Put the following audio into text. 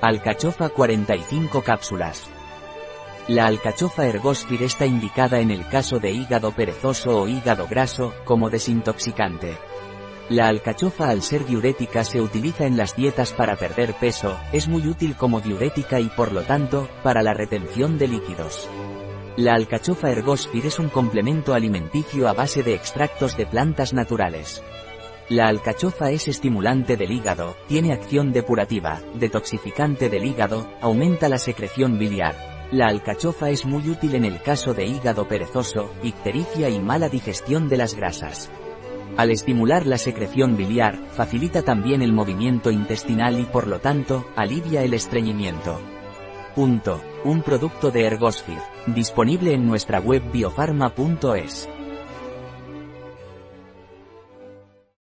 Alcachofa 45 cápsulas. La alcachofa ergosphere está indicada en el caso de hígado perezoso o hígado graso, como desintoxicante. La alcachofa al ser diurética se utiliza en las dietas para perder peso, es muy útil como diurética y por lo tanto, para la retención de líquidos. La alcachofa ergosphere es un complemento alimenticio a base de extractos de plantas naturales. La alcachofa es estimulante del hígado, tiene acción depurativa, detoxificante del hígado, aumenta la secreción biliar. La alcachofa es muy útil en el caso de hígado perezoso, ictericia y mala digestión de las grasas. Al estimular la secreción biliar, facilita también el movimiento intestinal y por lo tanto, alivia el estreñimiento. Punto. Un producto de Ergosphere, disponible en nuestra web biofarma.es.